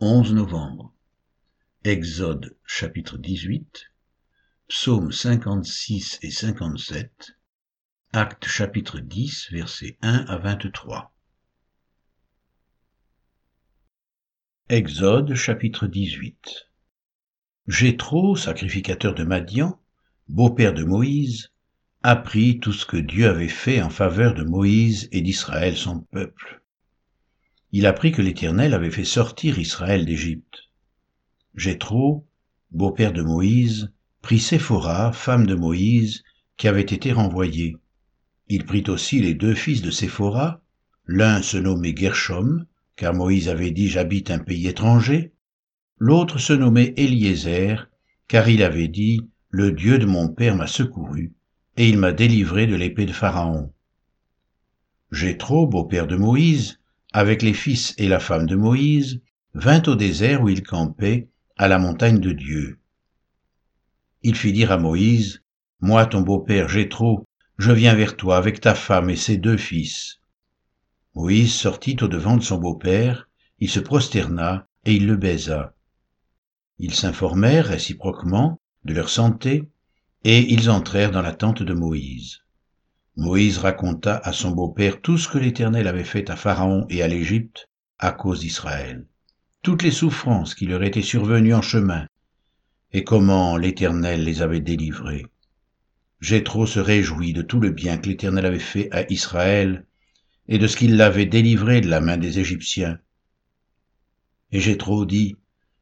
11 novembre. Exode chapitre 18, Psaume 56 et 57, Actes chapitre 10 versets 1 à 23. Exode chapitre 18. Jéthro, sacrificateur de Madian, beau-père de Moïse, apprit tout ce que Dieu avait fait en faveur de Moïse et d'Israël son peuple il apprit que l'Éternel avait fait sortir Israël d'Égypte. Jéthro, beau-père de Moïse, prit Séphora, femme de Moïse, qui avait été renvoyée. Il prit aussi les deux fils de Séphora, l'un se nommait Gershom, car Moïse avait dit j'habite un pays étranger, l'autre se nommait Eliezer, car il avait dit le Dieu de mon père m'a secouru, et il m'a délivré de l'épée de Pharaon. Jéthro, beau-père de Moïse, avec les fils et la femme de Moïse, vint au désert où il campait, à la montagne de Dieu. Il fit dire à Moïse, Moi, ton beau-père Jéthro, je viens vers toi avec ta femme et ses deux fils. Moïse sortit au-devant de son beau-père, il se prosterna et il le baisa. Ils s'informèrent réciproquement de leur santé, et ils entrèrent dans la tente de Moïse. Moïse raconta à son beau-père tout ce que l'Éternel avait fait à Pharaon et à l'Égypte à cause d'Israël, toutes les souffrances qui leur étaient survenues en chemin, et comment l'Éternel les avait délivrés. Jéthro se réjouit de tout le bien que l'Éternel avait fait à Israël et de ce qu'il l'avait délivré de la main des Égyptiens. Et Jéthro dit,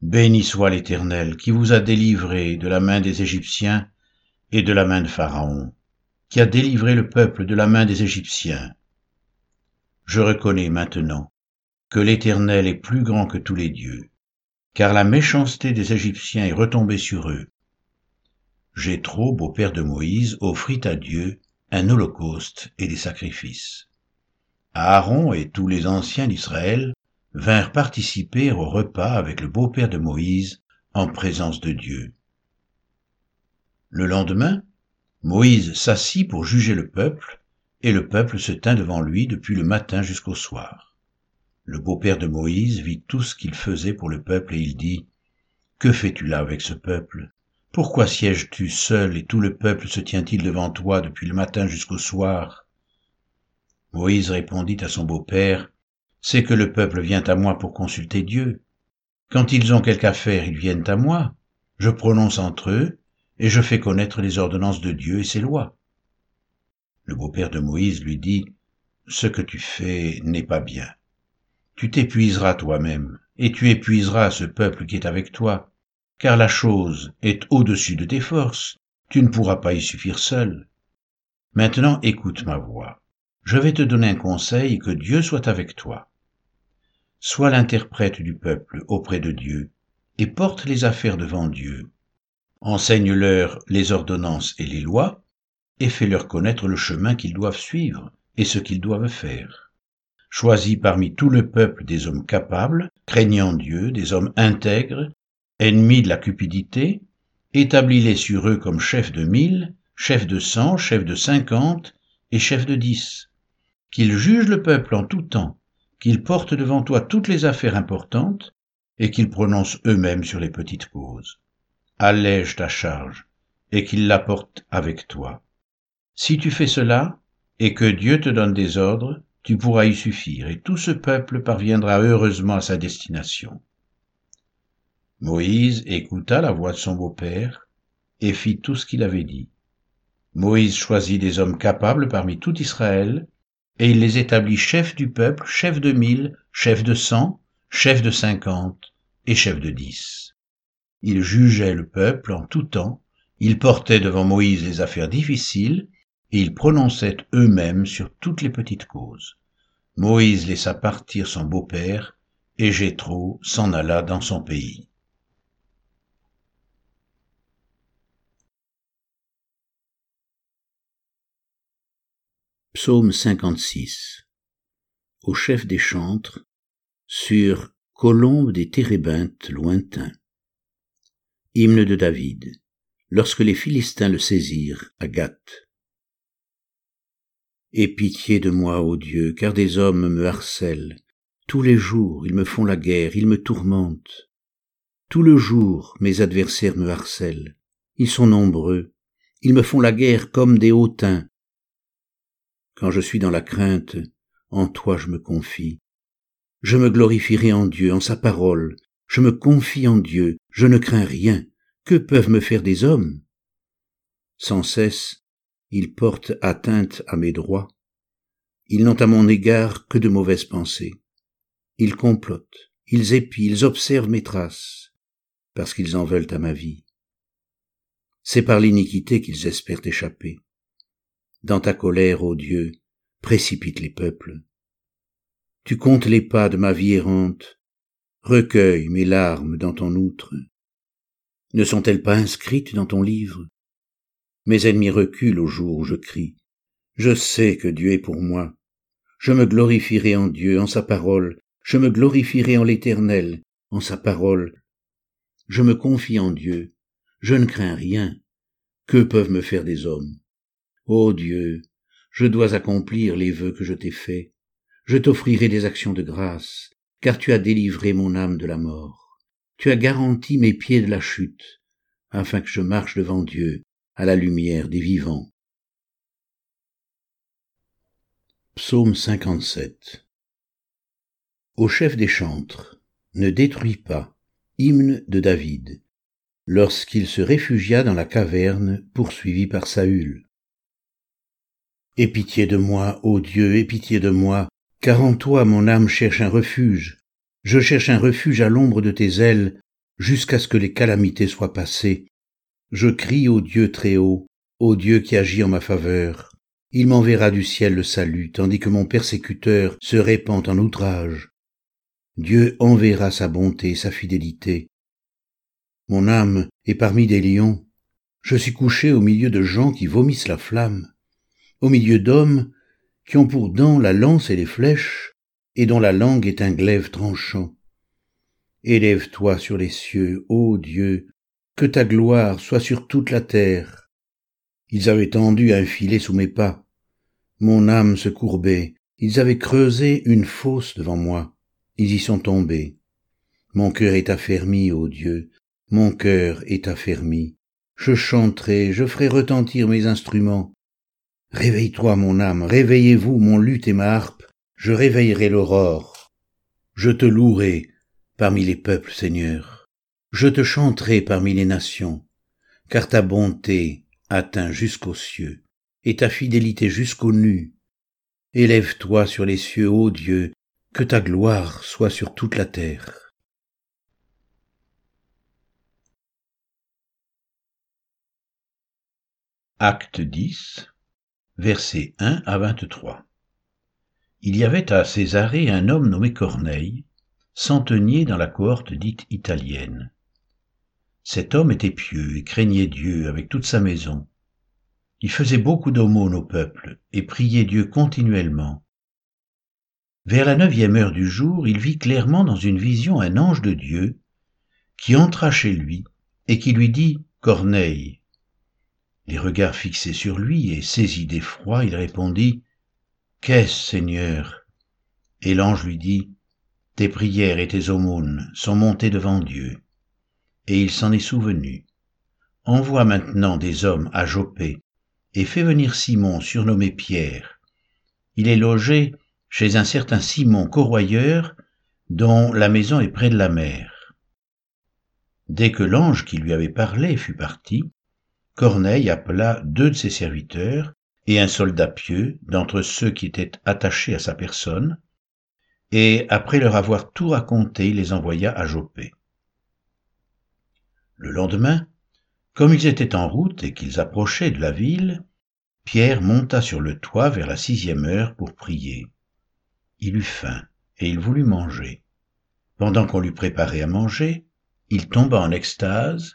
Béni soit l'Éternel qui vous a délivré de la main des Égyptiens et de la main de Pharaon qui a délivré le peuple de la main des Égyptiens. Je reconnais maintenant que l'Éternel est plus grand que tous les dieux, car la méchanceté des Égyptiens est retombée sur eux. Jéthro, beau-père de Moïse, offrit à Dieu un holocauste et des sacrifices. Aaron et tous les anciens d'Israël vinrent participer au repas avec le beau-père de Moïse en présence de Dieu. Le lendemain, Moïse s'assit pour juger le peuple, et le peuple se tint devant lui depuis le matin jusqu'au soir. Le beau-père de Moïse vit tout ce qu'il faisait pour le peuple, et il dit, Que fais-tu là avec ce peuple? Pourquoi sièges-tu seul, et tout le peuple se tient-il devant toi depuis le matin jusqu'au soir? Moïse répondit à son beau-père, C'est que le peuple vient à moi pour consulter Dieu. Quand ils ont quelque affaire, ils viennent à moi. Je prononce entre eux, et je fais connaître les ordonnances de Dieu et ses lois. Le beau-père de Moïse lui dit, Ce que tu fais n'est pas bien. Tu t'épuiseras toi-même, et tu épuiseras ce peuple qui est avec toi, car la chose est au-dessus de tes forces, tu ne pourras pas y suffire seul. Maintenant écoute ma voix. Je vais te donner un conseil que Dieu soit avec toi. Sois l'interprète du peuple auprès de Dieu, et porte les affaires devant Dieu, enseigne-leur les ordonnances et les lois, et fais-leur connaître le chemin qu'ils doivent suivre et ce qu'ils doivent faire. Choisis parmi tout le peuple des hommes capables, craignant Dieu, des hommes intègres, ennemis de la cupidité, établis-les sur eux comme chefs de mille, chefs de cent, chefs de cinquante et chefs de dix. Qu'ils jugent le peuple en tout temps, qu'ils portent devant toi toutes les affaires importantes, et qu'ils prononcent eux-mêmes sur les petites causes allège ta charge, et qu'il la porte avec toi. Si tu fais cela, et que Dieu te donne des ordres, tu pourras y suffire, et tout ce peuple parviendra heureusement à sa destination. Moïse écouta la voix de son beau-père, et fit tout ce qu'il avait dit. Moïse choisit des hommes capables parmi tout Israël, et il les établit chefs du peuple, chefs de mille, chefs de cent, chefs de cinquante et chefs de dix. Il jugeait le peuple en tout temps, il portait devant Moïse les affaires difficiles, et ils prononçaient eux-mêmes sur toutes les petites causes. Moïse laissa partir son beau-père, et Jéthro s'en alla dans son pays. Psaume 56 Au chef des chantres, sur Colombe des térébintes lointains. Hymne de David. Lorsque les Philistins le saisirent à Gath. Aie pitié de moi, ô Dieu, car des hommes me harcèlent. Tous les jours, ils me font la guerre, ils me tourmentent. Tout le jour, mes adversaires me harcèlent. Ils sont nombreux. Ils me font la guerre comme des hautains. Quand je suis dans la crainte, en toi je me confie. Je me glorifierai en Dieu, en sa parole. Je me confie en Dieu, je ne crains rien. Que peuvent me faire des hommes? Sans cesse, ils portent atteinte à mes droits. Ils n'ont à mon égard que de mauvaises pensées. Ils complotent, ils épient, ils observent mes traces, parce qu'ils en veulent à ma vie. C'est par l'iniquité qu'ils espèrent échapper. Dans ta colère, ô Dieu, précipite les peuples. Tu comptes les pas de ma vie errante, recueille mes larmes dans ton outre. Ne sont-elles pas inscrites dans ton livre? Mes ennemis reculent au jour où je crie. Je sais que Dieu est pour moi. Je me glorifierai en Dieu, en sa parole, je me glorifierai en l'Éternel, en sa parole. Je me confie en Dieu, je ne crains rien. Que peuvent me faire des hommes? Ô Dieu, je dois accomplir les vœux que je t'ai faits. Je t'offrirai des actions de grâce, car tu as délivré mon âme de la mort. Tu as garanti mes pieds de la chute, afin que je marche devant Dieu à la lumière des vivants. Psaume 57 Au chef des chantres, ne détruis pas, hymne de David, lorsqu'il se réfugia dans la caverne poursuivi par Saül. Aie pitié de moi, ô Dieu, aie pitié de moi, car en toi mon âme cherche un refuge. Je cherche un refuge à l'ombre de tes ailes, jusqu'à ce que les calamités soient passées. Je crie au Dieu très haut, au Dieu qui agit en ma faveur. Il m'enverra du ciel le salut, tandis que mon persécuteur se répand en outrage. Dieu enverra sa bonté, sa fidélité. Mon âme est parmi des lions. Je suis couché au milieu de gens qui vomissent la flamme au milieu d'hommes qui ont pour dents la lance et les flèches, et dont la langue est un glaive tranchant. Élève-toi sur les cieux, ô Dieu, que ta gloire soit sur toute la terre. Ils avaient tendu un filet sous mes pas. Mon âme se courbait. Ils avaient creusé une fosse devant moi. Ils y sont tombés. Mon cœur est affermi, ô Dieu. Mon cœur est affermi. Je chanterai, je ferai retentir mes instruments. Réveille-toi, mon âme, réveillez-vous, mon luth et ma harpe, je réveillerai l'aurore. Je te louerai parmi les peuples, Seigneur. Je te chanterai parmi les nations, car ta bonté atteint jusqu'aux cieux, et ta fidélité jusqu'aux nues. Élève-toi sur les cieux, ô Dieu, que ta gloire soit sur toute la terre. Acte 10 versets 1 à 23. Il y avait à Césarée un homme nommé Corneille, centenier dans la cohorte dite italienne. Cet homme était pieux et craignait Dieu avec toute sa maison. Il faisait beaucoup d'aumônes au peuple et priait Dieu continuellement. Vers la neuvième heure du jour, il vit clairement dans une vision un ange de Dieu qui entra chez lui et qui lui dit Corneille les regards fixés sur lui et saisi d'effroi, il répondit Qu'est-ce, Seigneur? Et l'ange lui dit Tes prières et tes aumônes sont montées devant Dieu. Et il s'en est souvenu. Envoie maintenant des hommes à Jopé et fais venir Simon surnommé Pierre. Il est logé chez un certain Simon corroyeur dont la maison est près de la mer. Dès que l'ange qui lui avait parlé fut parti, Corneille appela deux de ses serviteurs et un soldat pieux d'entre ceux qui étaient attachés à sa personne, et après leur avoir tout raconté, les envoya à Jopé. Le lendemain, comme ils étaient en route et qu'ils approchaient de la ville, Pierre monta sur le toit vers la sixième heure pour prier. Il eut faim et il voulut manger. Pendant qu'on lui préparait à manger, il tomba en extase,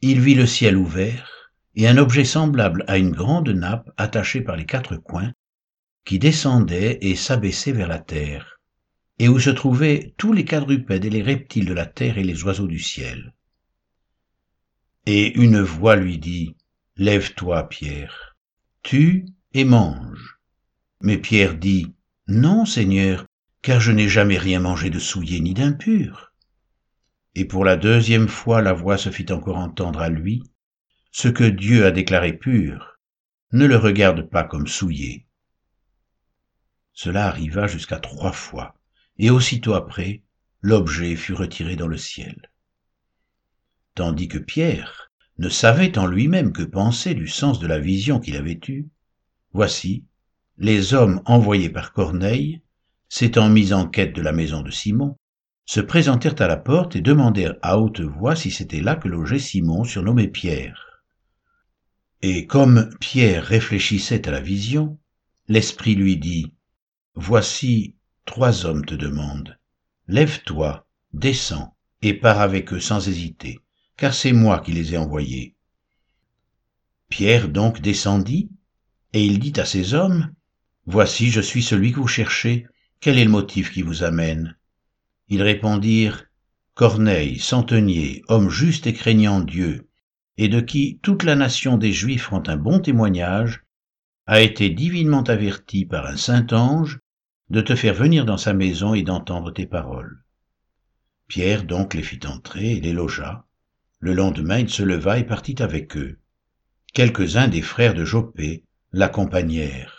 il vit le ciel ouvert, et un objet semblable à une grande nappe attachée par les quatre coins, qui descendait et s'abaissait vers la terre, et où se trouvaient tous les quadrupèdes et les reptiles de la terre et les oiseaux du ciel. Et une voix lui dit, Lève-toi, Pierre, tue et mange. Mais Pierre dit, Non, Seigneur, car je n'ai jamais rien mangé de souillé ni d'impur. Et pour la deuxième fois la voix se fit encore entendre à lui, Ce que Dieu a déclaré pur, ne le regarde pas comme souillé. Cela arriva jusqu'à trois fois, et aussitôt après, l'objet fut retiré dans le ciel. Tandis que Pierre ne savait en lui-même que penser du sens de la vision qu'il avait eue, voici, les hommes envoyés par Corneille, s'étant mis en quête de la maison de Simon, se présentèrent à la porte et demandèrent à haute voix si c'était là que logeait Simon surnommé Pierre. Et comme Pierre réfléchissait à la vision, l'Esprit lui dit, Voici, trois hommes te demandent. Lève-toi, descends, et pars avec eux sans hésiter, car c'est moi qui les ai envoyés. Pierre donc descendit, et il dit à ces hommes, Voici, je suis celui que vous cherchez, quel est le motif qui vous amène? Ils répondirent, Corneille, centenier, homme juste et craignant Dieu, et de qui toute la nation des Juifs rend un bon témoignage, a été divinement averti par un saint ange de te faire venir dans sa maison et d'entendre tes paroles. Pierre donc les fit entrer et les logea. Le lendemain, il se leva et partit avec eux. Quelques-uns des frères de Joppé l'accompagnèrent.